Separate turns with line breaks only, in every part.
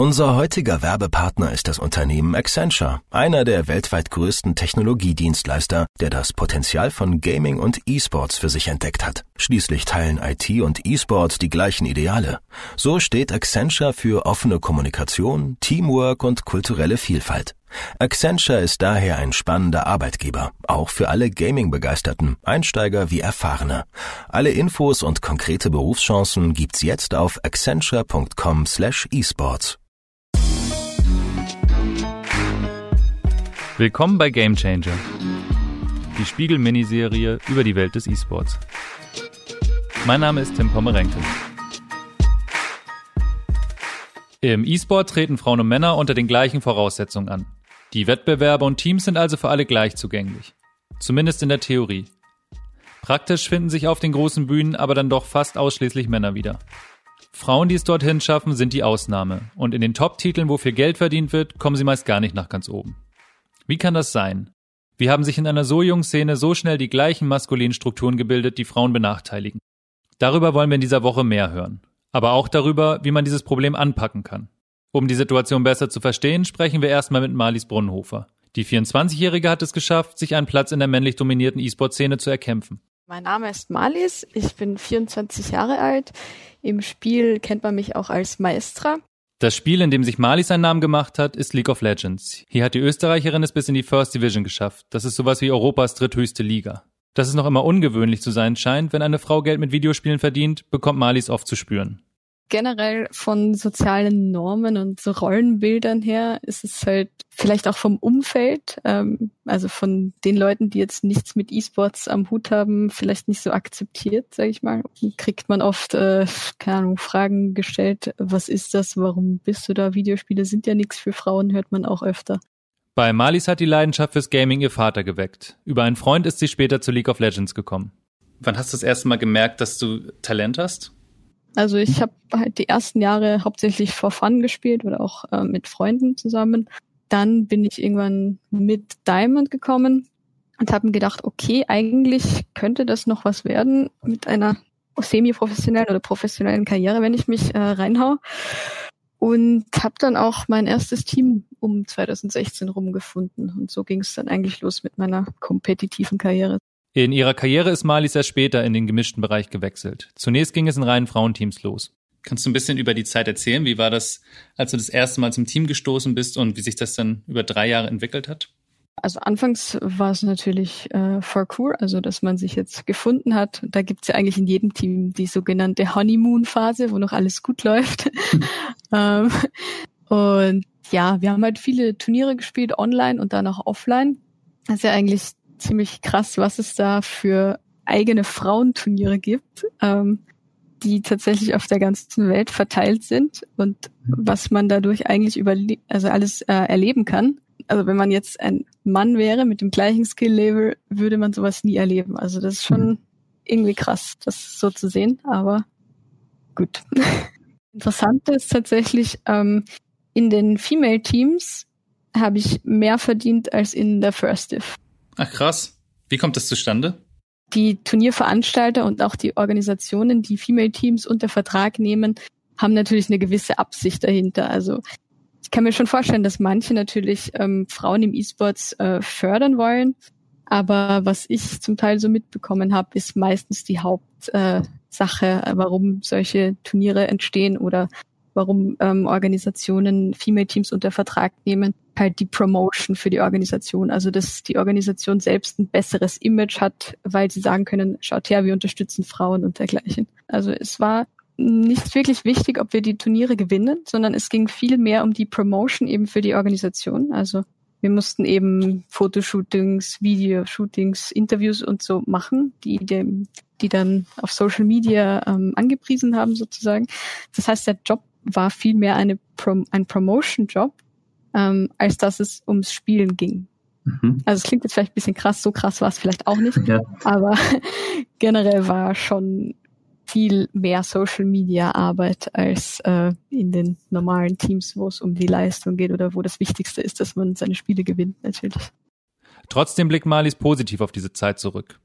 Unser heutiger Werbepartner ist das Unternehmen Accenture, einer der weltweit größten Technologiedienstleister, der das Potenzial von Gaming und E-Sports für sich entdeckt hat. Schließlich teilen IT und E-Sport die gleichen Ideale. So steht Accenture für offene Kommunikation, Teamwork und kulturelle Vielfalt. Accenture ist daher ein spannender Arbeitgeber, auch für alle Gaming-Begeisterten, Einsteiger wie Erfahrene. Alle Infos und konkrete Berufschancen gibt's jetzt auf accenture.com/esports.
Willkommen bei Game Changer, die Spiegel-Miniserie über die Welt des E-Sports. Mein Name ist Tim Pommerenke. Im E-Sport treten Frauen und Männer unter den gleichen Voraussetzungen an. Die Wettbewerbe und Teams sind also für alle gleich zugänglich. Zumindest in der Theorie. Praktisch finden sich auf den großen Bühnen aber dann doch fast ausschließlich Männer wieder. Frauen, die es dorthin schaffen, sind die Ausnahme. Und in den Top-Titeln, wo viel Geld verdient wird, kommen sie meist gar nicht nach ganz oben. Wie kann das sein? Wie haben sich in einer so jungen Szene so schnell die gleichen maskulinen Strukturen gebildet, die Frauen benachteiligen? Darüber wollen wir in dieser Woche mehr hören. Aber auch darüber, wie man dieses Problem anpacken kann. Um die Situation besser zu verstehen, sprechen wir erstmal mit Marlies Brunnenhofer. Die 24-Jährige hat es geschafft, sich einen Platz in der männlich dominierten E-Sport-Szene zu erkämpfen.
Mein Name ist Marlies, ich bin 24 Jahre alt. Im Spiel kennt man mich auch als Maestra.
Das Spiel, in dem sich Mali seinen Namen gemacht hat, ist League of Legends. Hier hat die Österreicherin es bis in die First Division geschafft. Das ist sowas wie Europas dritthöchste Liga. Dass es noch immer ungewöhnlich zu sein scheint, wenn eine Frau Geld mit Videospielen verdient, bekommt Malis oft zu spüren
generell von sozialen Normen und so Rollenbildern her ist es halt vielleicht auch vom Umfeld, ähm, also von den Leuten, die jetzt nichts mit E-Sports am Hut haben, vielleicht nicht so akzeptiert, sage ich mal. Kriegt man oft, äh, keine Ahnung, Fragen gestellt, was ist das, warum bist du da? Videospiele sind ja nichts für Frauen, hört man auch öfter.
Bei Malis hat die Leidenschaft fürs Gaming ihr Vater geweckt. Über einen Freund ist sie später zu League of Legends gekommen. Wann hast du das erste Mal gemerkt, dass du Talent hast?
Also ich habe halt die ersten Jahre hauptsächlich for Fun gespielt oder auch äh, mit Freunden zusammen. Dann bin ich irgendwann mit Diamond gekommen und habe mir gedacht, okay, eigentlich könnte das noch was werden mit einer semi-professionellen oder professionellen Karriere, wenn ich mich äh, reinhau. Und habe dann auch mein erstes Team um 2016 rumgefunden. Und so ging es dann eigentlich los mit meiner kompetitiven Karriere.
In ihrer Karriere ist Marlies erst später in den gemischten Bereich gewechselt. Zunächst ging es in reinen Frauenteams los. Kannst du ein bisschen über die Zeit erzählen? Wie war das, als du das erste Mal zum Team gestoßen bist und wie sich das dann über drei Jahre entwickelt hat?
Also anfangs war es natürlich äh, cool, also dass man sich jetzt gefunden hat. Da gibt's ja eigentlich in jedem Team die sogenannte Honeymoon-Phase, wo noch alles gut läuft. ähm, und ja, wir haben halt viele Turniere gespielt, online und dann auch offline. Das ist ja eigentlich ziemlich krass, was es da für eigene Frauenturniere gibt, ähm, die tatsächlich auf der ganzen Welt verteilt sind und was man dadurch eigentlich über also alles äh, erleben kann. Also wenn man jetzt ein Mann wäre mit dem gleichen Skill-Level, würde man sowas nie erleben. Also das ist schon mhm. irgendwie krass, das so zu sehen, aber gut. Interessant ist tatsächlich, ähm, in den Female Teams habe ich mehr verdient als in der First Div.
Ach krass. Wie kommt das zustande?
Die Turnierveranstalter und auch die Organisationen, die Female Teams unter Vertrag nehmen, haben natürlich eine gewisse Absicht dahinter. Also ich kann mir schon vorstellen, dass manche natürlich ähm, Frauen im E-Sports äh, fördern wollen. Aber was ich zum Teil so mitbekommen habe, ist meistens die Hauptsache, äh, warum solche Turniere entstehen oder warum ähm, Organisationen Female Teams unter Vertrag nehmen, halt die Promotion für die Organisation. Also dass die Organisation selbst ein besseres Image hat, weil sie sagen können, schaut her, wir unterstützen Frauen und dergleichen. Also es war nicht wirklich wichtig, ob wir die Turniere gewinnen, sondern es ging viel mehr um die Promotion eben für die Organisation. Also wir mussten eben Fotoshootings, Videoshootings, Interviews und so machen, die dem, die dann auf Social Media ähm, angepriesen haben sozusagen. Das heißt, der Job war vielmehr eine Prom ein Promotion-Job, ähm, als dass es ums Spielen ging. Mhm. Also es klingt jetzt vielleicht ein bisschen krass, so krass war es vielleicht auch nicht, ja. aber generell war schon viel mehr Social Media Arbeit als äh, in den normalen Teams, wo es um die Leistung geht oder wo das Wichtigste ist, dass man seine Spiele gewinnt, natürlich.
Trotzdem blickt Malis positiv auf diese Zeit zurück.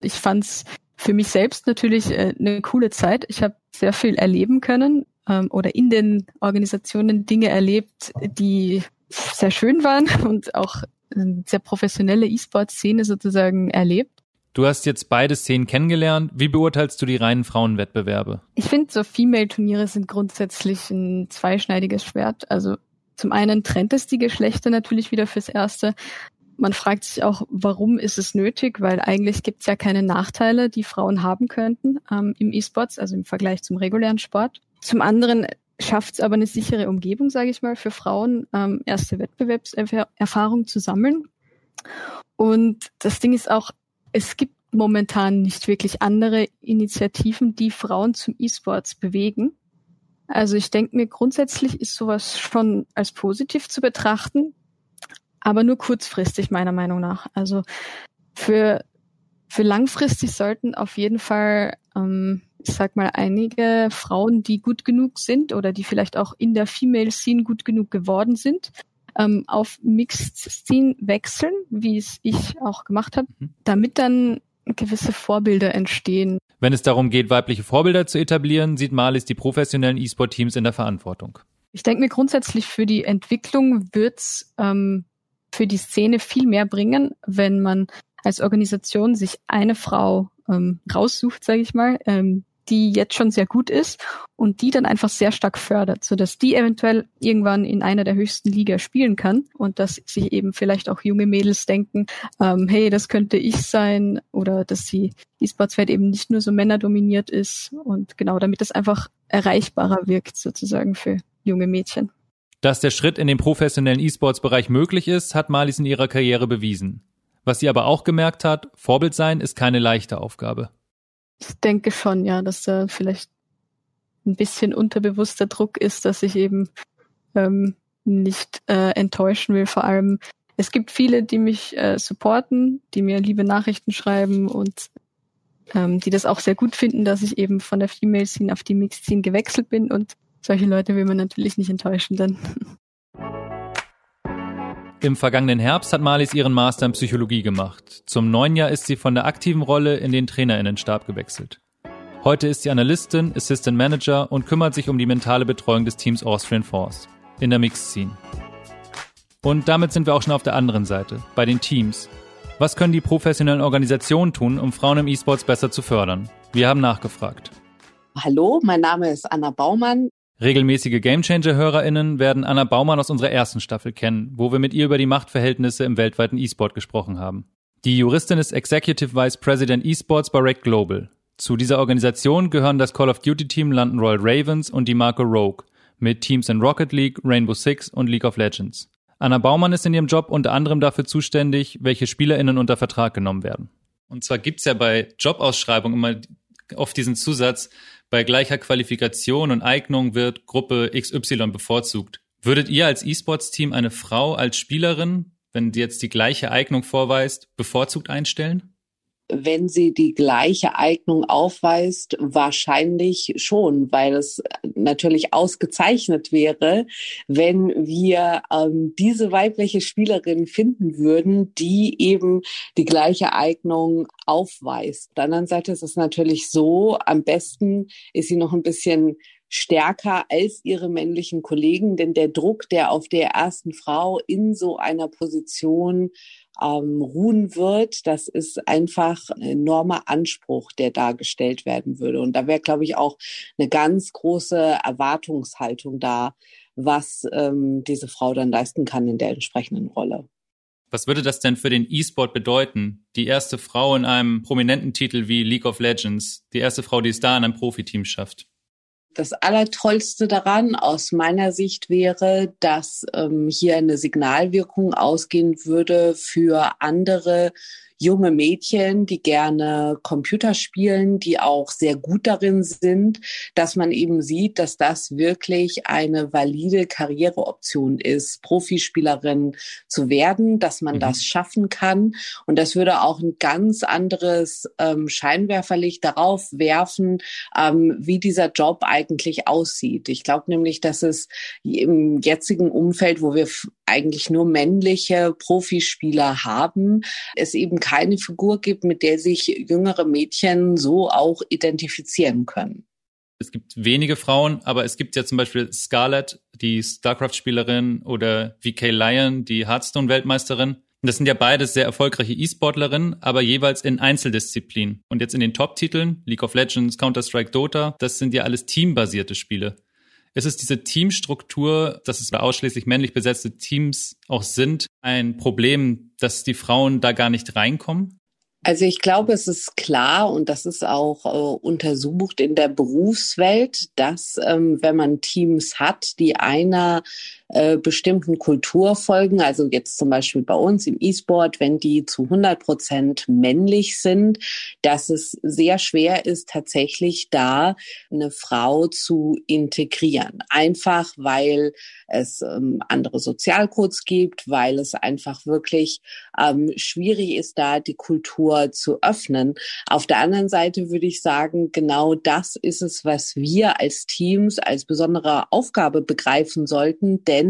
Ich fand's für mich selbst natürlich äh, eine coole Zeit. Ich habe sehr viel erleben können. Ähm, oder in den Organisationen Dinge erlebt, die sehr schön waren und auch eine sehr professionelle E-Sport-Szene sozusagen erlebt.
Du hast jetzt beide Szenen kennengelernt. Wie beurteilst du die reinen Frauenwettbewerbe?
Ich finde, so Female-Turniere sind grundsätzlich ein zweischneidiges Schwert. Also zum einen trennt es die Geschlechter natürlich wieder fürs Erste. Man fragt sich auch, warum ist es nötig? Weil eigentlich gibt es ja keine Nachteile, die Frauen haben könnten ähm, im E-Sports, also im Vergleich zum regulären Sport. Zum anderen schafft es aber eine sichere Umgebung, sage ich mal, für Frauen, ähm, erste Wettbewerbserfahrung zu sammeln. Und das Ding ist auch, es gibt momentan nicht wirklich andere Initiativen, die Frauen zum E-Sports bewegen. Also ich denke mir, grundsätzlich ist sowas schon als positiv zu betrachten, aber nur kurzfristig meiner Meinung nach. Also für, für langfristig sollten auf jeden Fall, ähm, ich sag mal, einige Frauen, die gut genug sind oder die vielleicht auch in der Female Scene gut genug geworden sind, ähm, auf Mixed Scene wechseln, wie es ich auch gemacht habe, mhm. damit dann gewisse Vorbilder entstehen.
Wenn es darum geht, weibliche Vorbilder zu etablieren, sieht Malis die professionellen E-Sport-Teams in der Verantwortung.
Ich denke mir grundsätzlich für die Entwicklung wird's ähm, für die Szene viel mehr bringen, wenn man als Organisation sich eine Frau ähm, raussucht, sage ich mal, ähm, die jetzt schon sehr gut ist und die dann einfach sehr stark fördert, so dass die eventuell irgendwann in einer der höchsten Liga spielen kann und dass sich eben vielleicht auch junge Mädels denken, ähm, hey, das könnte ich sein oder dass die E-Sports-Welt eben nicht nur so männerdominiert ist und genau, damit das einfach erreichbarer wirkt sozusagen für junge Mädchen.
Dass der Schritt in den professionellen E-Sports-Bereich möglich ist, hat Malis in ihrer Karriere bewiesen. Was sie aber auch gemerkt hat, Vorbild sein ist keine leichte Aufgabe.
Ich denke schon, ja, dass da vielleicht ein bisschen unterbewusster Druck ist, dass ich eben ähm, nicht äh, enttäuschen will. Vor allem, es gibt viele, die mich äh, supporten, die mir liebe Nachrichten schreiben und ähm, die das auch sehr gut finden, dass ich eben von der Female Scene auf die Mixed Scene gewechselt bin und solche Leute will man natürlich nicht enttäuschen dann.
Im vergangenen Herbst hat Marlies ihren Master in Psychologie gemacht. Zum neuen Jahr ist sie von der aktiven Rolle in den Trainerinnenstab gewechselt. Heute ist sie Analystin, Assistant Manager und kümmert sich um die mentale Betreuung des Teams Austrian Force in der Mixed Scene. Und damit sind wir auch schon auf der anderen Seite, bei den Teams. Was können die professionellen Organisationen tun, um Frauen im E-Sports besser zu fördern? Wir haben nachgefragt.
Hallo, mein Name ist Anna Baumann.
Regelmäßige Gamechanger-HörerInnen werden Anna Baumann aus unserer ersten Staffel kennen, wo wir mit ihr über die Machtverhältnisse im weltweiten E-Sport gesprochen haben. Die Juristin ist Executive Vice President E-Sports bei Rec Global. Zu dieser Organisation gehören das Call of Duty Team London Royal Ravens und die Marke Rogue mit Teams in Rocket League, Rainbow Six und League of Legends. Anna Baumann ist in ihrem Job unter anderem dafür zuständig, welche SpielerInnen unter Vertrag genommen werden. Und zwar gibt's ja bei Jobausschreibungen immer oft diesen Zusatz, bei gleicher Qualifikation und Eignung wird Gruppe XY bevorzugt. Würdet ihr als E-Sports-Team eine Frau als Spielerin, wenn die jetzt die gleiche Eignung vorweist, bevorzugt einstellen?
Wenn sie die gleiche Eignung aufweist, wahrscheinlich schon, weil es natürlich ausgezeichnet wäre, wenn wir ähm, diese weibliche Spielerin finden würden, die eben die gleiche Eignung aufweist. Auf der anderen Seite ist es natürlich so, am besten ist sie noch ein bisschen stärker als ihre männlichen Kollegen, denn der Druck, der auf der ersten Frau in so einer Position ähm, ruhen wird, das ist einfach ein enormer Anspruch, der dargestellt werden würde. Und da wäre, glaube ich, auch eine ganz große Erwartungshaltung da, was ähm, diese Frau dann leisten kann in der entsprechenden Rolle.
Was würde das denn für den E-Sport bedeuten? Die erste Frau in einem prominenten Titel wie League of Legends, die erste Frau, die es da in einem Profiteam schafft
das Allertollste daran aus meiner Sicht wäre, dass ähm, hier eine Signalwirkung ausgehen würde für andere junge Mädchen, die gerne Computer spielen, die auch sehr gut darin sind, dass man eben sieht, dass das wirklich eine valide Karriereoption ist, Profispielerin zu werden, dass man mhm. das schaffen kann. Und das würde auch ein ganz anderes ähm, Scheinwerferlicht darauf werfen, ähm, wie dieser Job eigentlich aussieht. Ich glaube nämlich, dass es im jetzigen Umfeld, wo wir eigentlich nur männliche Profispieler haben, es eben keine Figur gibt, mit der sich jüngere Mädchen so auch identifizieren können.
Es gibt wenige Frauen, aber es gibt ja zum Beispiel Scarlett, die StarCraft-Spielerin oder VK Lion, die Hearthstone-Weltmeisterin. Das sind ja beides sehr erfolgreiche E-Sportlerinnen, aber jeweils in Einzeldisziplinen. Und jetzt in den Top-Titeln, League of Legends, Counter-Strike, Dota, das sind ja alles teambasierte Spiele. Ist es diese Teamstruktur, dass es ausschließlich männlich besetzte Teams auch sind, ein Problem, dass die Frauen da gar nicht reinkommen?
Also ich glaube, es ist klar und das ist auch äh, untersucht in der Berufswelt, dass ähm, wenn man Teams hat, die einer äh, bestimmten Kultur folgen, also jetzt zum Beispiel bei uns im E-Sport, wenn die zu 100 Prozent männlich sind, dass es sehr schwer ist, tatsächlich da eine Frau zu integrieren. Einfach weil es ähm, andere Sozialcodes gibt, weil es einfach wirklich ähm, schwierig ist, da die Kultur zu öffnen. Auf der anderen Seite würde ich sagen, genau das ist es, was wir als Teams als besondere Aufgabe begreifen sollten, denn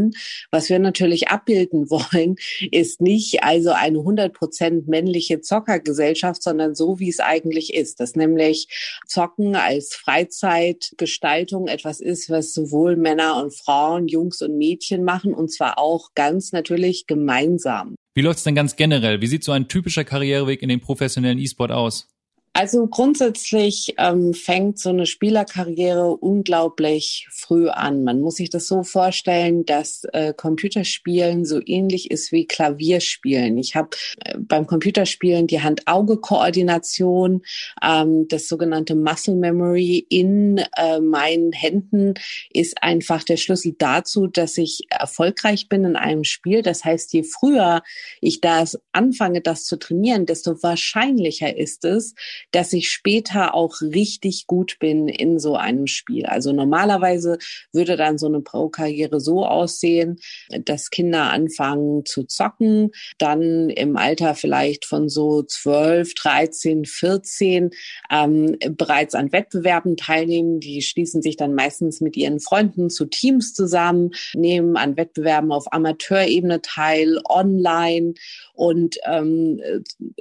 was wir natürlich abbilden wollen, ist nicht also eine 100 Prozent männliche Zockergesellschaft, sondern so, wie es eigentlich ist, dass nämlich Zocken als Freizeitgestaltung etwas ist, was sowohl Männer und Frauen, Jungs und Mädchen machen und zwar auch ganz natürlich gemeinsam.
Wie läuft's denn ganz generell? Wie sieht so ein typischer Karriereweg in den professionellen E-Sport aus?
Also grundsätzlich ähm, fängt so eine Spielerkarriere unglaublich früh an. Man muss sich das so vorstellen, dass äh, Computerspielen so ähnlich ist wie Klavierspielen. Ich habe äh, beim Computerspielen die Hand-Auge-Koordination, ähm, das sogenannte Muscle Memory in äh, meinen Händen ist einfach der Schlüssel dazu, dass ich erfolgreich bin in einem Spiel. Das heißt, je früher ich das anfange, das zu trainieren, desto wahrscheinlicher ist es, dass ich später auch richtig gut bin in so einem Spiel. Also normalerweise würde dann so eine Pro-Karriere so aussehen, dass Kinder anfangen zu zocken, dann im Alter vielleicht von so 12, 13, 14 ähm, bereits an Wettbewerben teilnehmen. Die schließen sich dann meistens mit ihren Freunden zu Teams zusammen, nehmen an Wettbewerben auf Amateurebene teil, online und ähm,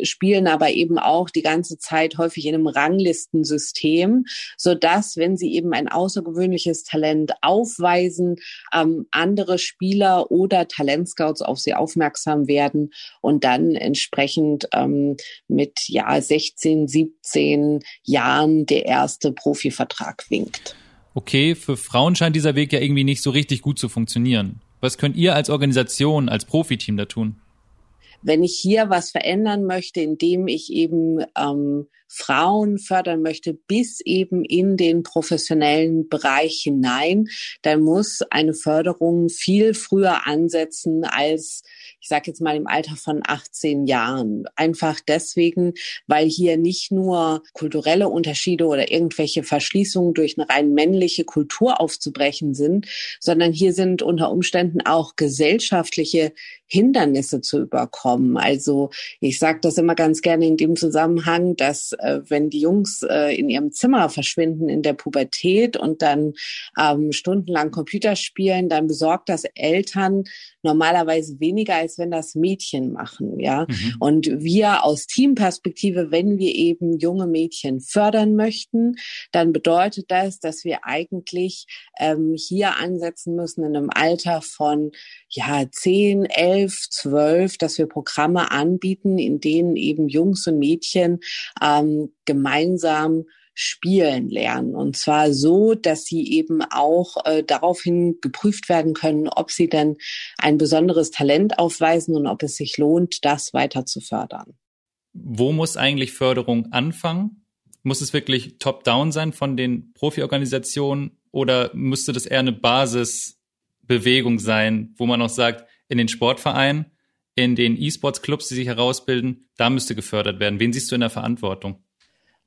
spielen aber eben auch die ganze Zeit häufig in einem Ranglistensystem, so dass, wenn sie eben ein außergewöhnliches Talent aufweisen, ähm, andere Spieler oder Talentscouts auf sie aufmerksam werden und dann entsprechend ähm, mit ja 16, 17 Jahren der erste Profivertrag winkt.
Okay, für Frauen scheint dieser Weg ja irgendwie nicht so richtig gut zu funktionieren. Was könnt ihr als Organisation, als Profiteam da tun?
Wenn ich hier was verändern möchte, indem ich eben ähm, Frauen fördern möchte, bis eben in den professionellen Bereich hinein, dann muss eine Förderung viel früher ansetzen als ich sage jetzt mal im Alter von 18 Jahren. Einfach deswegen, weil hier nicht nur kulturelle Unterschiede oder irgendwelche Verschließungen durch eine rein männliche Kultur aufzubrechen sind, sondern hier sind unter Umständen auch gesellschaftliche Hindernisse zu überkommen. Also ich sage das immer ganz gerne in dem Zusammenhang, dass äh, wenn die Jungs äh, in ihrem Zimmer verschwinden in der Pubertät und dann ähm, stundenlang Computer spielen, dann besorgt das Eltern normalerweise weniger, als wenn das Mädchen machen, ja. Mhm. Und wir aus Teamperspektive, wenn wir eben junge Mädchen fördern möchten, dann bedeutet das, dass wir eigentlich ähm, hier ansetzen müssen in einem Alter von ja, zehn, elf, zwölf, dass wir Programme anbieten, in denen eben Jungs und Mädchen ähm, gemeinsam spielen lernen. Und zwar so, dass sie eben auch äh, daraufhin geprüft werden können, ob sie denn ein besonderes Talent aufweisen und ob es sich lohnt, das weiter zu fördern.
Wo muss eigentlich Förderung anfangen? Muss es wirklich top-down sein von den Profiorganisationen oder müsste das eher eine Basisbewegung sein, wo man auch sagt, in den Sportvereinen, in den E-Sports-Clubs, die sich herausbilden, da müsste gefördert werden. Wen siehst du in der Verantwortung?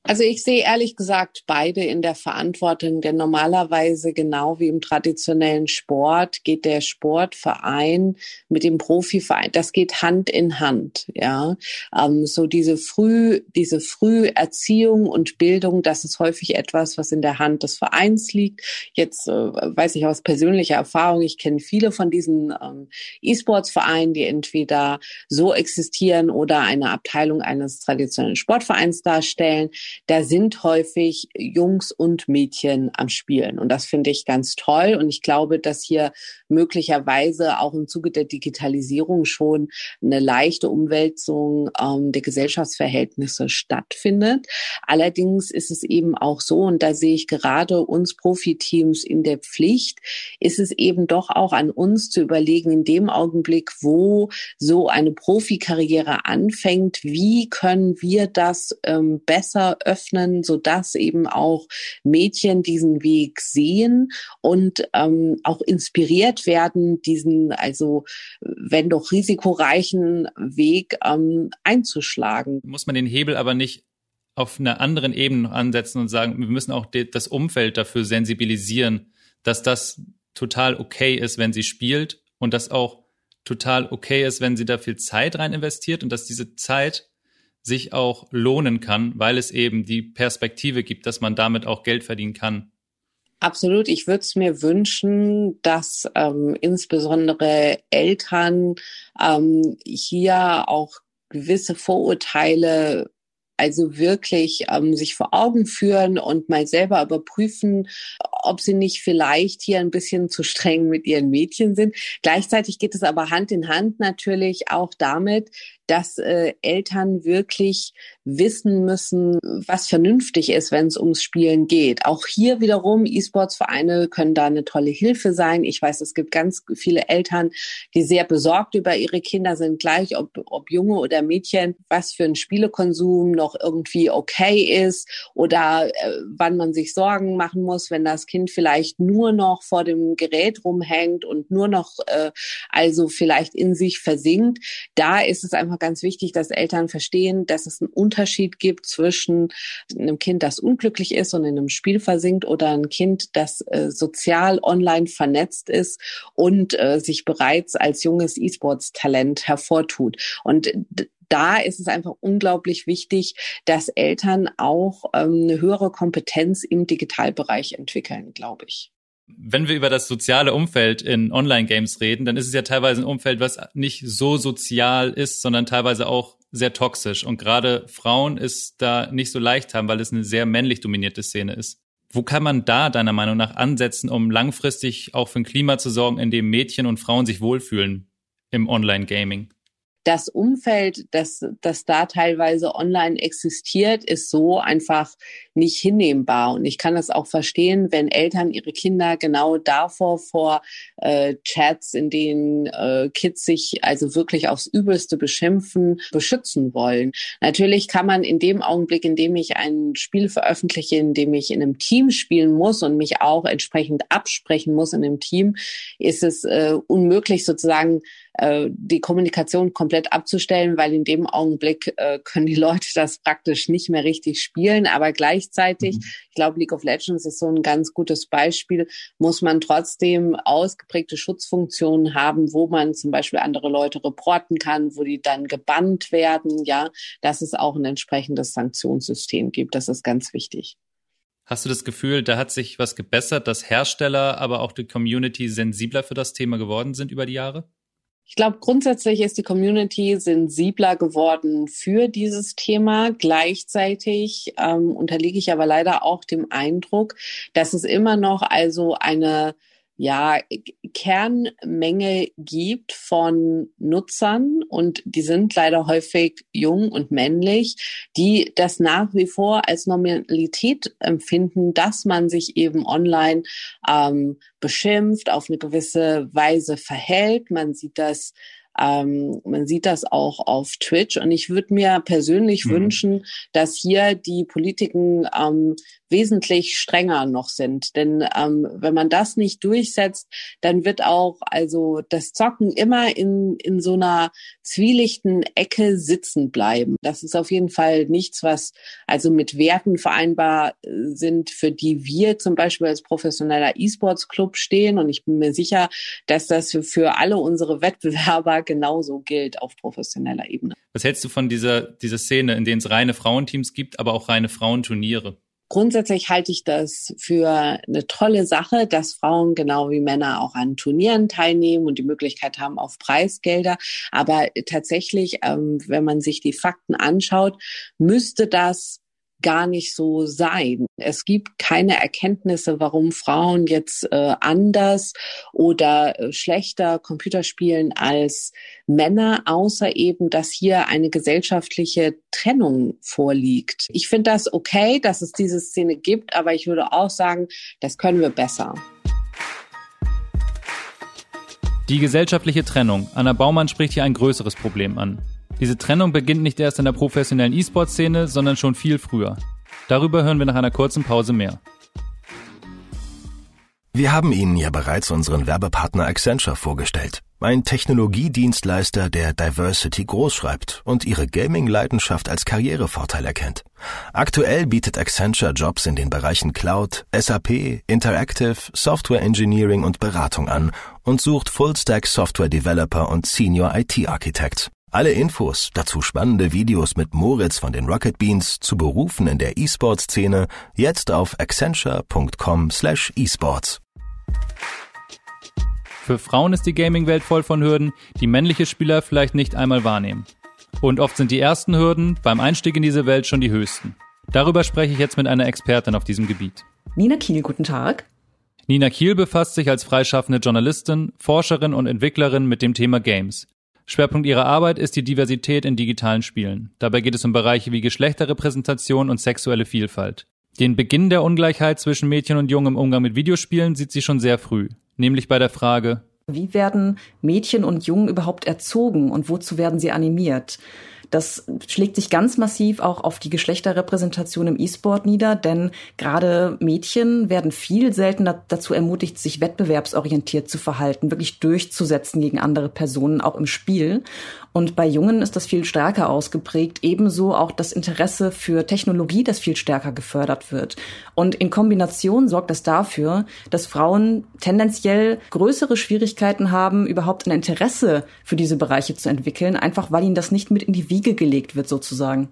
Also ich sehe ehrlich gesagt beide in der Verantwortung, denn normalerweise genau wie im traditionellen Sport geht der Sportverein mit dem Profiverein, das geht Hand in Hand, ja. Ähm, so diese früh, diese Früherziehung und Bildung, das ist häufig etwas, was in der Hand des Vereins liegt. Jetzt äh, weiß ich aus persönlicher Erfahrung, ich kenne viele von diesen ähm, E-Sports-Vereinen, die entweder so existieren oder eine Abteilung eines traditionellen Sportvereins darstellen da sind häufig Jungs und Mädchen am Spielen. Und das finde ich ganz toll. Und ich glaube, dass hier möglicherweise auch im Zuge der Digitalisierung schon eine leichte Umwälzung ähm, der Gesellschaftsverhältnisse stattfindet. Allerdings ist es eben auch so, und da sehe ich gerade uns Profiteams in der Pflicht, ist es eben doch auch an uns zu überlegen, in dem Augenblick, wo so eine Profikarriere anfängt, wie können wir das ähm, besser öffnen, sodass eben auch Mädchen diesen Weg sehen und ähm, auch inspiriert werden, diesen also wenn doch risikoreichen Weg ähm, einzuschlagen.
Muss man den Hebel aber nicht auf einer anderen Ebene ansetzen und sagen, wir müssen auch das Umfeld dafür sensibilisieren, dass das total okay ist, wenn sie spielt und dass auch total okay ist, wenn sie da viel Zeit rein investiert und dass diese Zeit sich auch lohnen kann, weil es eben die Perspektive gibt, dass man damit auch Geld verdienen kann.
Absolut. Ich würde es mir wünschen, dass ähm, insbesondere Eltern ähm, hier auch gewisse Vorurteile also wirklich ähm, sich vor Augen führen und mal selber überprüfen, ob sie nicht vielleicht hier ein bisschen zu streng mit ihren Mädchen sind. Gleichzeitig geht es aber Hand in Hand natürlich auch damit, dass äh, Eltern wirklich wissen müssen, was vernünftig ist, wenn es ums Spielen geht. Auch hier wiederum, E-Sports-Vereine können da eine tolle Hilfe sein. Ich weiß, es gibt ganz viele Eltern, die sehr besorgt über ihre Kinder sind, gleich ob, ob Junge oder Mädchen, was für ein Spielekonsum noch irgendwie okay ist oder äh, wann man sich Sorgen machen muss, wenn das Kind vielleicht nur noch vor dem Gerät rumhängt und nur noch äh, also vielleicht in sich versinkt. Da ist es einfach ganz wichtig, dass Eltern verstehen, dass es einen Unterschied gibt zwischen einem Kind, das unglücklich ist und in einem Spiel versinkt oder ein Kind, das äh, sozial online vernetzt ist und äh, sich bereits als junges E-Sports-Talent hervortut. Und da ist es einfach unglaublich wichtig, dass Eltern auch ähm, eine höhere Kompetenz im Digitalbereich entwickeln, glaube ich.
Wenn wir über das soziale Umfeld in Online-Games reden, dann ist es ja teilweise ein Umfeld, was nicht so sozial ist, sondern teilweise auch sehr toxisch. Und gerade Frauen ist da nicht so leicht haben, weil es eine sehr männlich dominierte Szene ist. Wo kann man da deiner Meinung nach ansetzen, um langfristig auch für ein Klima zu sorgen, in dem Mädchen und Frauen sich wohlfühlen im Online-Gaming?
Das Umfeld, das, das da teilweise online existiert, ist so einfach nicht hinnehmbar. Und ich kann das auch verstehen, wenn Eltern ihre Kinder genau davor vor äh, Chats, in denen äh, Kids sich also wirklich aufs Übelste beschimpfen, beschützen wollen. Natürlich kann man in dem Augenblick, in dem ich ein Spiel veröffentliche, in dem ich in einem Team spielen muss und mich auch entsprechend absprechen muss in dem Team, ist es äh, unmöglich sozusagen äh, die Kommunikation komplett abzustellen, weil in dem Augenblick äh, können die Leute das praktisch nicht mehr richtig spielen. Aber gleichzeitig, mhm. ich glaube, League of Legends ist so ein ganz gutes Beispiel, muss man trotzdem ausgeprägte Schutzfunktionen haben, wo man zum Beispiel andere Leute reporten kann, wo die dann gebannt werden, ja, dass es auch ein entsprechendes Sanktionssystem gibt. Das ist ganz wichtig.
Hast du das Gefühl, da hat sich was gebessert, dass Hersteller, aber auch die Community sensibler für das Thema geworden sind über die Jahre?
Ich glaube, grundsätzlich ist die Community sensibler geworden für dieses Thema. Gleichzeitig ähm, unterliege ich aber leider auch dem Eindruck, dass es immer noch also eine ja, Kernmenge gibt von Nutzern und die sind leider häufig jung und männlich, die das nach wie vor als Normalität empfinden, dass man sich eben online ähm, beschimpft, auf eine gewisse Weise verhält. Man sieht das ähm, man sieht das auch auf Twitch und ich würde mir persönlich mhm. wünschen, dass hier die Politiken ähm, wesentlich strenger noch sind. Denn ähm, wenn man das nicht durchsetzt, dann wird auch also das Zocken immer in, in so einer zwielichten Ecke sitzen bleiben. Das ist auf jeden Fall nichts, was also mit Werten vereinbar äh, sind, für die wir zum Beispiel als professioneller E-Sports-Club stehen. Und ich bin mir sicher, dass das für, für alle unsere Wettbewerber genauso gilt auf professioneller Ebene.
Was hältst du von dieser, dieser Szene, in denen es reine Frauenteams gibt, aber auch reine Frauenturniere?
Grundsätzlich halte ich das für eine tolle Sache, dass Frauen genau wie Männer auch an Turnieren teilnehmen und die Möglichkeit haben auf Preisgelder. Aber tatsächlich, ähm, wenn man sich die Fakten anschaut, müsste das gar nicht so sein. Es gibt keine Erkenntnisse, warum Frauen jetzt äh, anders oder äh, schlechter Computer spielen als Männer, außer eben, dass hier eine gesellschaftliche Trennung vorliegt. Ich finde das okay, dass es diese Szene gibt, aber ich würde auch sagen, das können wir besser.
Die gesellschaftliche Trennung. Anna Baumann spricht hier ein größeres Problem an. Diese Trennung beginnt nicht erst in der professionellen E-Sport-Szene, sondern schon viel früher. Darüber hören wir nach einer kurzen Pause mehr.
Wir haben Ihnen ja bereits unseren Werbepartner Accenture vorgestellt. Ein Technologiedienstleister, der Diversity großschreibt und Ihre Gaming-Leidenschaft als Karrierevorteil erkennt. Aktuell bietet Accenture Jobs in den Bereichen Cloud, SAP, Interactive, Software Engineering und Beratung an und sucht Full-Stack Software Developer und Senior IT Architects. Alle Infos, dazu spannende Videos mit Moritz von den Rocket Beans zu Berufen in der E-Sport-Szene jetzt auf accenture.com/esports.
Für Frauen ist die Gaming-Welt voll von Hürden, die männliche Spieler vielleicht nicht einmal wahrnehmen. Und oft sind die ersten Hürden beim Einstieg in diese Welt schon die höchsten. Darüber spreche ich jetzt mit einer Expertin auf diesem Gebiet.
Nina Kiel, guten Tag.
Nina Kiel befasst sich als freischaffende Journalistin, Forscherin und Entwicklerin mit dem Thema Games. Schwerpunkt ihrer Arbeit ist die Diversität in digitalen Spielen. Dabei geht es um Bereiche wie Geschlechterrepräsentation und sexuelle Vielfalt. Den Beginn der Ungleichheit zwischen Mädchen und Jungen im Umgang mit Videospielen sieht sie schon sehr früh nämlich bei der Frage,
wie werden Mädchen und Jungen überhaupt erzogen und wozu werden sie animiert? Das schlägt sich ganz massiv auch auf die Geschlechterrepräsentation im E-Sport nieder, denn gerade Mädchen werden viel seltener dazu ermutigt, sich wettbewerbsorientiert zu verhalten, wirklich durchzusetzen gegen andere Personen, auch im Spiel. Und bei Jungen ist das viel stärker ausgeprägt, ebenso auch das Interesse für Technologie, das viel stärker gefördert wird. Und in Kombination sorgt das dafür, dass Frauen tendenziell größere Schwierigkeiten haben, überhaupt ein Interesse für diese Bereiche zu entwickeln, einfach weil ihnen das nicht mit in die Wiege gelegt wird sozusagen.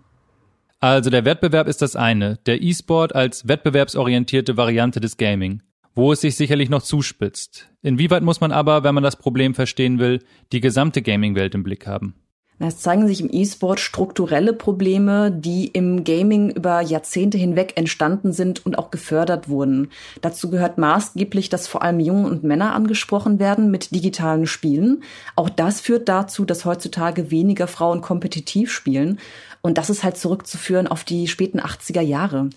Also der Wettbewerb ist das eine, der E-Sport als wettbewerbsorientierte Variante des Gaming wo es sich sicherlich noch zuspitzt. Inwieweit muss man aber, wenn man das Problem verstehen will, die gesamte Gaming-Welt im Blick haben?
Es zeigen sich im E-Sport strukturelle Probleme, die im Gaming über Jahrzehnte hinweg entstanden sind und auch gefördert wurden. Dazu gehört maßgeblich, dass vor allem Jungen und Männer angesprochen werden mit digitalen Spielen. Auch das führt dazu, dass heutzutage weniger Frauen kompetitiv spielen. Und das ist halt zurückzuführen auf die späten 80er Jahre.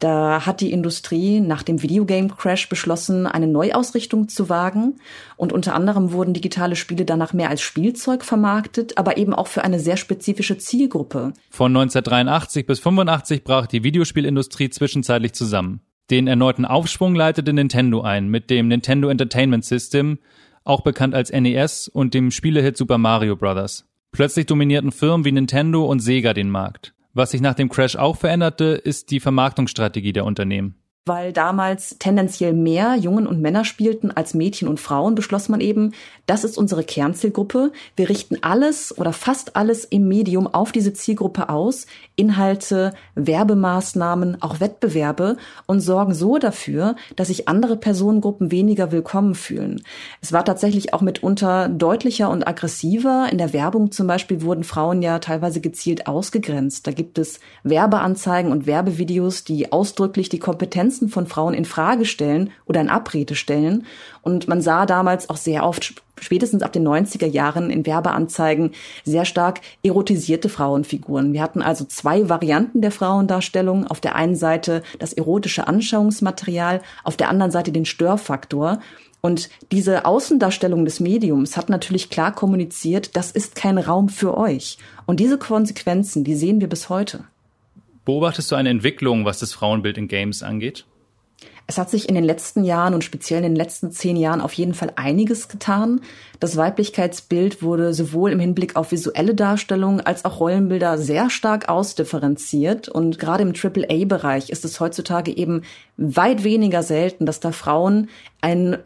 Da hat die Industrie nach dem Videogame-Crash beschlossen, eine Neuausrichtung zu wagen. Und unter anderem wurden digitale Spiele danach mehr als Spielzeug vermarktet, aber eben auch für eine sehr spezifische Zielgruppe.
Von 1983 bis 85 brach die Videospielindustrie zwischenzeitlich zusammen. Den erneuten Aufschwung leitete Nintendo ein mit dem Nintendo Entertainment System, auch bekannt als NES und dem Spielehit Super Mario Bros. Plötzlich dominierten Firmen wie Nintendo und Sega den Markt. Was sich nach dem Crash auch veränderte, ist die Vermarktungsstrategie der Unternehmen.
Weil damals tendenziell mehr Jungen und Männer spielten als Mädchen und Frauen, beschloss man eben, das ist unsere Kernzielgruppe. Wir richten alles oder fast alles im Medium auf diese Zielgruppe aus, Inhalte, Werbemaßnahmen, auch Wettbewerbe und sorgen so dafür, dass sich andere Personengruppen weniger willkommen fühlen. Es war tatsächlich auch mitunter deutlicher und aggressiver. In der Werbung zum Beispiel wurden Frauen ja teilweise gezielt ausgegrenzt. Da gibt es Werbeanzeigen und Werbevideos, die ausdrücklich die Kompetenzen von Frauen in Frage stellen oder in Abrede stellen. Und man sah damals auch sehr oft, spätestens ab den 90er Jahren in Werbeanzeigen, sehr stark erotisierte Frauenfiguren. Wir hatten also zwei Varianten der Frauendarstellung. Auf der einen Seite das erotische Anschauungsmaterial, auf der anderen Seite den Störfaktor. Und diese Außendarstellung des Mediums hat natürlich klar kommuniziert, das ist kein Raum für euch. Und diese Konsequenzen, die sehen wir bis heute.
Beobachtest du eine Entwicklung, was das Frauenbild in Games angeht?
Es hat sich in den letzten Jahren und speziell in den letzten zehn Jahren auf jeden Fall einiges getan. Das Weiblichkeitsbild wurde sowohl im Hinblick auf visuelle Darstellung als auch Rollenbilder sehr stark ausdifferenziert. Und gerade im AAA-Bereich ist es heutzutage eben weit weniger selten, dass da Frauen einen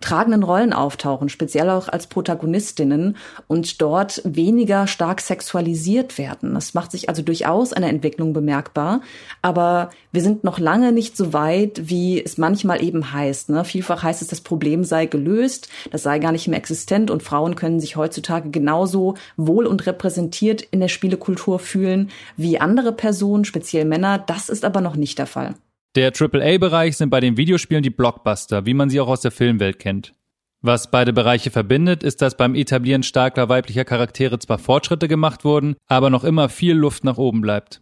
tragenden Rollen auftauchen, speziell auch als Protagonistinnen und dort weniger stark sexualisiert werden. Das macht sich also durchaus eine Entwicklung bemerkbar, aber wir sind noch lange nicht so weit, wie es manchmal eben heißt. Ne? Vielfach heißt es, das Problem sei gelöst, das sei gar nicht mehr existent und Frauen können sich heutzutage genauso wohl und repräsentiert in der Spielekultur fühlen wie andere Personen, speziell Männer. Das ist aber noch nicht der Fall.
Der AAA-Bereich sind bei den Videospielen die Blockbuster, wie man sie auch aus der Filmwelt kennt. Was beide Bereiche verbindet, ist, dass beim Etablieren starker weiblicher Charaktere zwar Fortschritte gemacht wurden, aber noch immer viel Luft nach oben bleibt.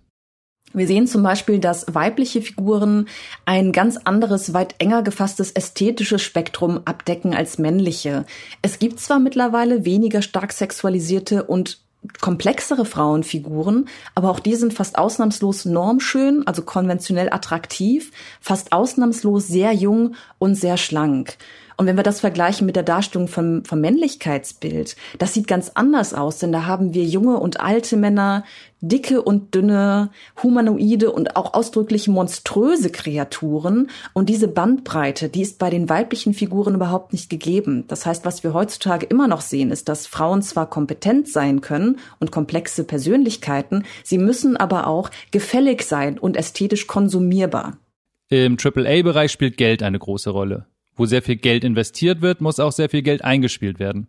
Wir sehen zum Beispiel, dass weibliche Figuren ein ganz anderes, weit enger gefasstes ästhetisches Spektrum abdecken als männliche. Es gibt zwar mittlerweile weniger stark sexualisierte und komplexere Frauenfiguren, aber auch die sind fast ausnahmslos normschön, also konventionell attraktiv, fast ausnahmslos sehr jung und sehr schlank. Und wenn wir das vergleichen mit der Darstellung vom, vom Männlichkeitsbild, das sieht ganz anders aus, denn da haben wir junge und alte Männer, dicke und dünne, humanoide und auch ausdrücklich monströse Kreaturen. Und diese Bandbreite, die ist bei den weiblichen Figuren überhaupt nicht gegeben. Das heißt, was wir heutzutage immer noch sehen, ist, dass Frauen zwar kompetent sein können und komplexe Persönlichkeiten, sie müssen aber auch gefällig sein und ästhetisch konsumierbar.
Im AAA-Bereich spielt Geld eine große Rolle. Wo sehr viel Geld investiert wird, muss auch sehr viel Geld eingespielt werden.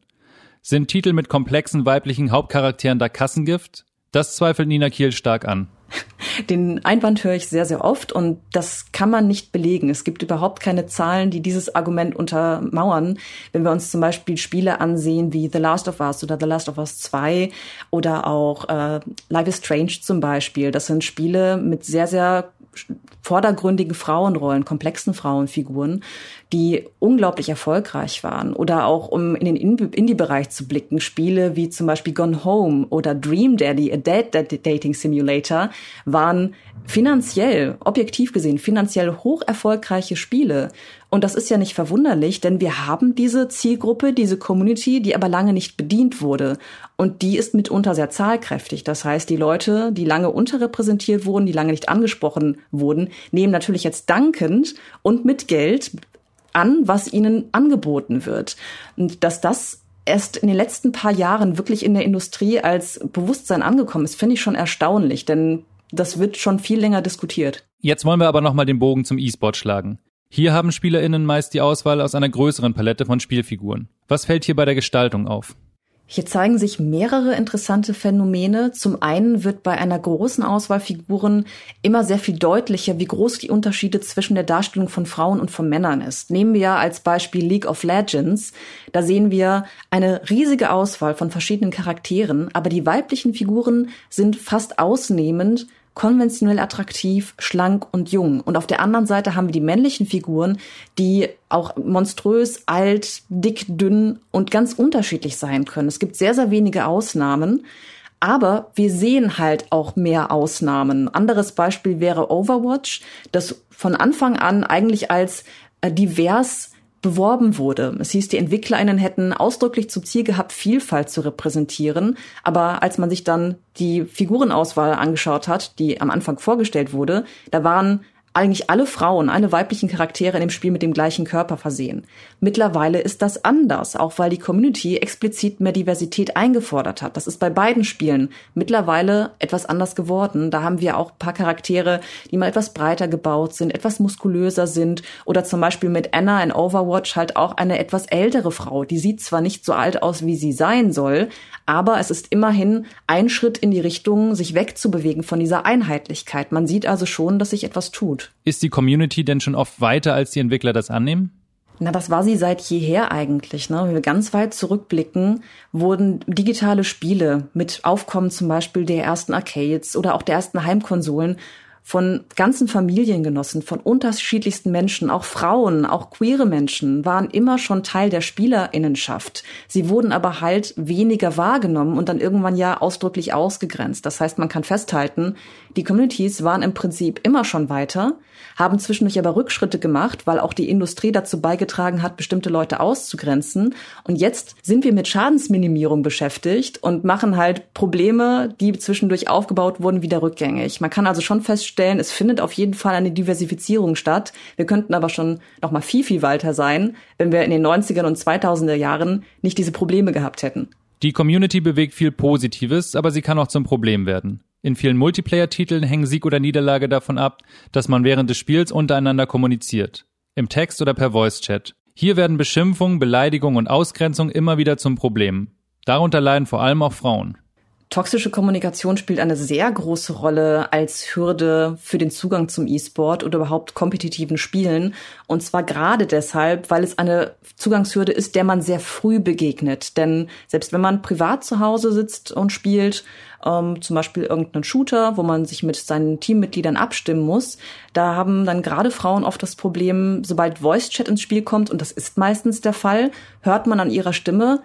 Sind Titel mit komplexen weiblichen Hauptcharakteren da Kassengift? Das zweifelt Nina Kiel stark an.
Den Einwand höre ich sehr, sehr oft und das kann man nicht belegen. Es gibt überhaupt keine Zahlen, die dieses Argument untermauern. Wenn wir uns zum Beispiel Spiele ansehen wie The Last of Us oder The Last of Us 2 oder auch äh, Life is Strange zum Beispiel. Das sind Spiele mit sehr, sehr vordergründigen Frauenrollen, komplexen Frauenfiguren, die unglaublich erfolgreich waren. Oder auch, um in den Indie-Bereich zu blicken, Spiele wie zum Beispiel Gone Home oder Dream Daddy, a Dead Dating Simulator, waren finanziell, objektiv gesehen, finanziell hoch erfolgreiche Spiele. Und das ist ja nicht verwunderlich, denn wir haben diese Zielgruppe, diese Community, die aber lange nicht bedient wurde. Und die ist mitunter sehr zahlkräftig. Das heißt, die Leute, die lange unterrepräsentiert wurden, die lange nicht angesprochen wurden, nehmen natürlich jetzt dankend und mit Geld an, was ihnen angeboten wird. Und dass das erst in den letzten paar Jahren wirklich in der Industrie als Bewusstsein angekommen ist, finde ich schon erstaunlich, denn das wird schon viel länger diskutiert.
Jetzt wollen wir aber nochmal den Bogen zum E-Sport schlagen. Hier haben SpielerInnen meist die Auswahl aus einer größeren Palette von Spielfiguren. Was fällt hier bei der Gestaltung auf?
Hier zeigen sich mehrere interessante Phänomene. Zum einen wird bei einer großen Auswahl Figuren immer sehr viel deutlicher, wie groß die Unterschiede zwischen der Darstellung von Frauen und von Männern ist. Nehmen wir als Beispiel League of Legends. Da sehen wir eine riesige Auswahl von verschiedenen Charakteren, aber die weiblichen Figuren sind fast ausnehmend konventionell attraktiv, schlank und jung. Und auf der anderen Seite haben wir die männlichen Figuren, die auch monströs, alt, dick, dünn und ganz unterschiedlich sein können. Es gibt sehr, sehr wenige Ausnahmen. Aber wir sehen halt auch mehr Ausnahmen. Anderes Beispiel wäre Overwatch, das von Anfang an eigentlich als äh, divers beworben wurde. Es hieß, die EntwicklerInnen hätten ausdrücklich zum Ziel gehabt, Vielfalt zu repräsentieren. Aber als man sich dann die Figurenauswahl angeschaut hat, die am Anfang vorgestellt wurde, da waren eigentlich alle Frauen, alle weiblichen Charaktere in dem Spiel mit dem gleichen Körper versehen. Mittlerweile ist das anders, auch weil die Community explizit mehr Diversität eingefordert hat. Das ist bei beiden Spielen mittlerweile etwas anders geworden. Da haben wir auch paar Charaktere, die mal etwas breiter gebaut sind, etwas muskulöser sind oder zum Beispiel mit Anna in Overwatch halt auch eine etwas ältere Frau. Die sieht zwar nicht so alt aus, wie sie sein soll, aber es ist immerhin ein Schritt in die Richtung, sich wegzubewegen von dieser Einheitlichkeit. Man sieht also schon, dass sich etwas tut.
Ist die Community denn schon oft weiter, als die Entwickler das annehmen?
Na, das war sie seit jeher eigentlich. Ne? Wenn wir ganz weit zurückblicken, wurden digitale Spiele mit Aufkommen zum Beispiel der ersten Arcades oder auch der ersten Heimkonsolen von ganzen Familiengenossen, von unterschiedlichsten Menschen, auch Frauen, auch queere Menschen, waren immer schon Teil der Spielerinnenschaft. Sie wurden aber halt weniger wahrgenommen und dann irgendwann ja ausdrücklich ausgegrenzt. Das heißt, man kann festhalten, die Communities waren im Prinzip immer schon weiter, haben zwischendurch aber Rückschritte gemacht, weil auch die Industrie dazu beigetragen hat, bestimmte Leute auszugrenzen. Und jetzt sind wir mit Schadensminimierung beschäftigt und machen halt Probleme, die zwischendurch aufgebaut wurden, wieder rückgängig. Man kann also schon feststellen, es findet auf jeden Fall eine Diversifizierung statt. Wir könnten aber schon noch mal viel, viel weiter sein, wenn wir in den 90er und 2000er Jahren nicht diese Probleme gehabt hätten.
Die Community bewegt viel Positives, aber sie kann auch zum Problem werden. In vielen Multiplayer-Titeln hängen Sieg oder Niederlage davon ab, dass man während des Spiels untereinander kommuniziert. im Text oder per Voice-Chat. Hier werden Beschimpfungen, Beleidigungen und Ausgrenzung immer wieder zum Problem. Darunter leiden vor allem auch Frauen.
Toxische Kommunikation spielt eine sehr große Rolle als Hürde für den Zugang zum E-Sport oder überhaupt kompetitiven Spielen. Und zwar gerade deshalb, weil es eine Zugangshürde ist, der man sehr früh begegnet. Denn selbst wenn man privat zu Hause sitzt und spielt, ähm, zum Beispiel irgendeinen Shooter, wo man sich mit seinen Teammitgliedern abstimmen muss, da haben dann gerade Frauen oft das Problem, sobald Voice-Chat ins Spiel kommt, und das ist meistens der Fall, hört man an ihrer Stimme,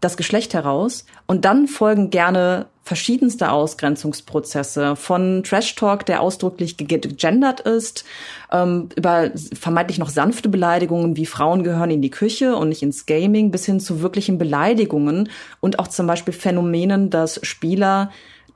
das Geschlecht heraus. Und dann folgen gerne verschiedenste Ausgrenzungsprozesse von Trash Talk, der ausdrücklich gegendert ist, ähm, über vermeintlich noch sanfte Beleidigungen wie Frauen gehören in die Küche und nicht ins Gaming, bis hin zu wirklichen Beleidigungen und auch zum Beispiel Phänomenen, dass Spieler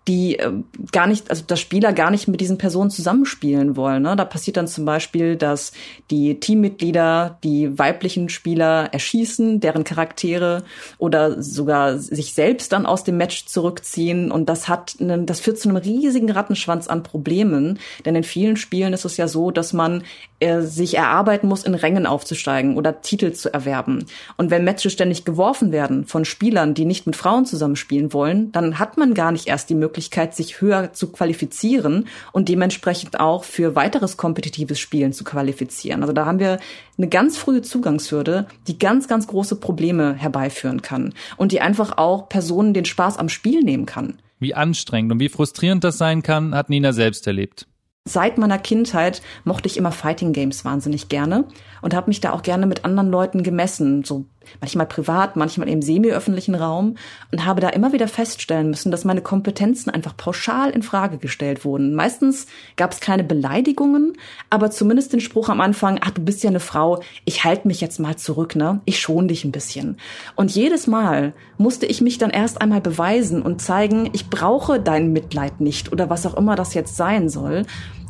die äh, gar nicht, also dass Spieler gar nicht mit diesen Personen zusammenspielen wollen. Ne? Da passiert dann zum Beispiel, dass die Teammitglieder die weiblichen Spieler erschießen, deren Charaktere oder sogar sich selbst dann aus dem Match zurückziehen. Und das hat, einen, das führt zu einem riesigen Rattenschwanz an Problemen. Denn in vielen Spielen ist es ja so, dass man äh, sich erarbeiten muss, in Rängen aufzusteigen oder Titel zu erwerben. Und wenn Matches ständig geworfen werden von Spielern, die nicht mit Frauen zusammenspielen wollen, dann hat man gar nicht erst die Möglichkeit, sich höher zu qualifizieren und dementsprechend auch für weiteres kompetitives Spielen zu qualifizieren. Also da haben wir eine ganz frühe Zugangshürde, die ganz, ganz große Probleme herbeiführen kann und die einfach auch Personen den Spaß am Spiel nehmen kann.
Wie anstrengend und wie frustrierend das sein kann, hat Nina selbst erlebt.
Seit meiner Kindheit mochte ich immer Fighting Games wahnsinnig gerne und habe mich da auch gerne mit anderen Leuten gemessen, so manchmal privat, manchmal im semi-öffentlichen Raum und habe da immer wieder feststellen müssen, dass meine Kompetenzen einfach pauschal in Frage gestellt wurden. Meistens gab es keine Beleidigungen, aber zumindest den Spruch am Anfang, ach, du bist ja eine Frau, ich halte mich jetzt mal zurück, ne? Ich schon dich ein bisschen. Und jedes Mal musste ich mich dann erst einmal beweisen und zeigen, ich brauche dein Mitleid nicht oder was auch immer das jetzt sein soll.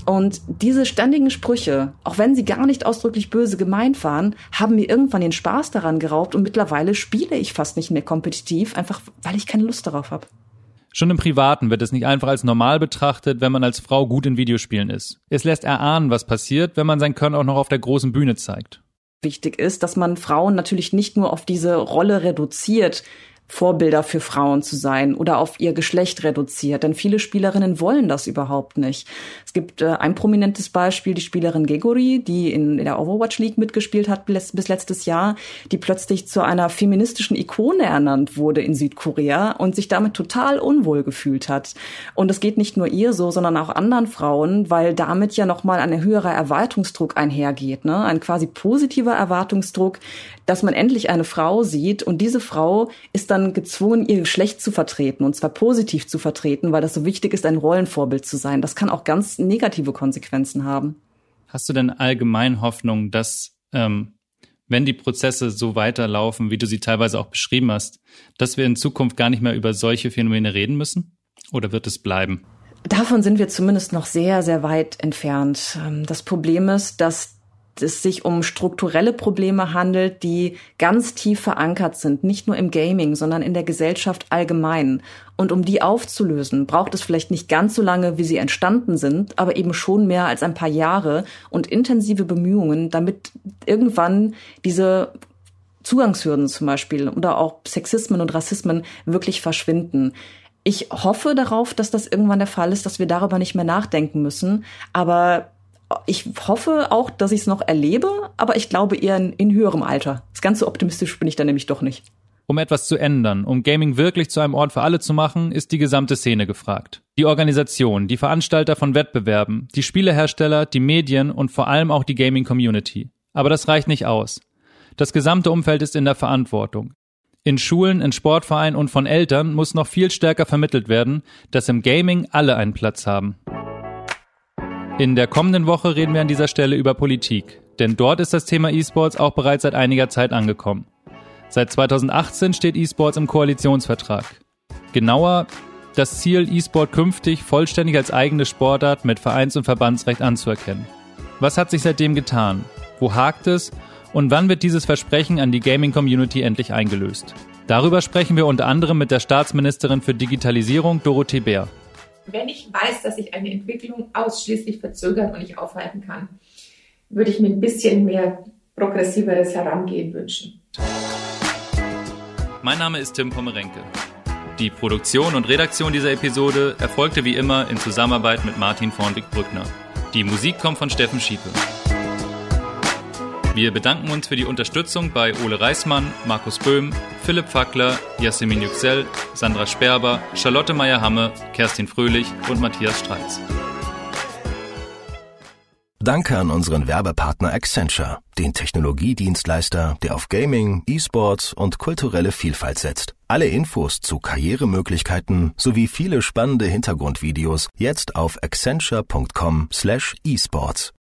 Und diese ständigen Sprüche, auch wenn sie gar nicht ausdrücklich böse gemeint waren, haben mir irgendwann den Spaß daran geraubt und mittlerweile spiele ich fast nicht mehr kompetitiv, einfach weil ich keine Lust darauf habe.
Schon im Privaten wird es nicht einfach als normal betrachtet, wenn man als Frau gut in Videospielen ist. Es lässt erahnen, was passiert, wenn man sein Können auch noch auf der großen Bühne zeigt.
Wichtig ist, dass man Frauen natürlich nicht nur auf diese Rolle reduziert, Vorbilder für Frauen zu sein oder auf ihr Geschlecht reduziert. Denn viele Spielerinnen wollen das überhaupt nicht. Es gibt äh, ein prominentes Beispiel, die Spielerin Gegori, die in, in der Overwatch League mitgespielt hat bis, bis letztes Jahr, die plötzlich zu einer feministischen Ikone ernannt wurde in Südkorea und sich damit total unwohl gefühlt hat. Und es geht nicht nur ihr so, sondern auch anderen Frauen, weil damit ja nochmal ein höherer Erwartungsdruck einhergeht. Ne? Ein quasi positiver Erwartungsdruck, dass man endlich eine Frau sieht und diese Frau ist dann gezwungen, ihr Geschlecht zu vertreten und zwar positiv zu vertreten, weil das so wichtig ist, ein Rollenvorbild zu sein. Das kann auch ganz negative Konsequenzen haben.
Hast du denn allgemein Hoffnung, dass ähm, wenn die Prozesse so weiterlaufen, wie du sie teilweise auch beschrieben hast, dass wir in Zukunft gar nicht mehr über solche Phänomene reden müssen? Oder wird es bleiben?
Davon sind wir zumindest noch sehr, sehr weit entfernt. Ähm, das Problem ist, dass es sich um strukturelle Probleme handelt, die ganz tief verankert sind, nicht nur im Gaming, sondern in der Gesellschaft allgemein. Und um die aufzulösen, braucht es vielleicht nicht ganz so lange, wie sie entstanden sind, aber eben schon mehr als ein paar Jahre und intensive Bemühungen, damit irgendwann diese Zugangshürden zum Beispiel oder auch Sexismen und Rassismen wirklich verschwinden. Ich hoffe darauf, dass das irgendwann der Fall ist, dass wir darüber nicht mehr nachdenken müssen. Aber ich hoffe auch, dass ich es noch erlebe, aber ich glaube eher in, in höherem Alter. Das ganz so optimistisch bin ich da nämlich doch nicht.
Um etwas zu ändern, um Gaming wirklich zu einem Ort für alle zu machen, ist die gesamte Szene gefragt. Die Organisation, die Veranstalter von Wettbewerben, die Spielehersteller, die Medien und vor allem auch die Gaming-Community. Aber das reicht nicht aus. Das gesamte Umfeld ist in der Verantwortung. In Schulen, in Sportvereinen und von Eltern muss noch viel stärker vermittelt werden, dass im Gaming alle einen Platz haben. In der kommenden Woche reden wir an dieser Stelle über Politik, denn dort ist das Thema E-Sports auch bereits seit einiger Zeit angekommen. Seit 2018 steht E-Sports im Koalitionsvertrag. Genauer, das Ziel, E-Sport künftig vollständig als eigene Sportart mit Vereins- und Verbandsrecht anzuerkennen. Was hat sich seitdem getan? Wo hakt es? Und wann wird dieses Versprechen an die Gaming-Community endlich eingelöst? Darüber sprechen wir unter anderem mit der Staatsministerin für Digitalisierung, Dorothee Bär
wenn ich weiß, dass ich eine Entwicklung ausschließlich verzögern und nicht aufhalten kann, würde ich mir ein bisschen mehr progressiveres Herangehen wünschen.
Mein Name ist Tim Pommerenke. Die Produktion und Redaktion dieser Episode erfolgte wie immer in Zusammenarbeit mit Martin Vornwig-Brückner. Die Musik kommt von Steffen Schiepe. Wir bedanken uns für die Unterstützung bei Ole Reismann, Markus Böhm, Philipp Fackler, Jasmin Yüksel, Sandra Sperber, Charlotte Meyer-Hamme, Kerstin Fröhlich und Matthias Streitz.
Danke an unseren Werbepartner Accenture, den Technologiedienstleister, der auf Gaming, E-Sports und kulturelle Vielfalt setzt. Alle Infos zu Karrieremöglichkeiten sowie viele spannende Hintergrundvideos jetzt auf accenture.com/esports.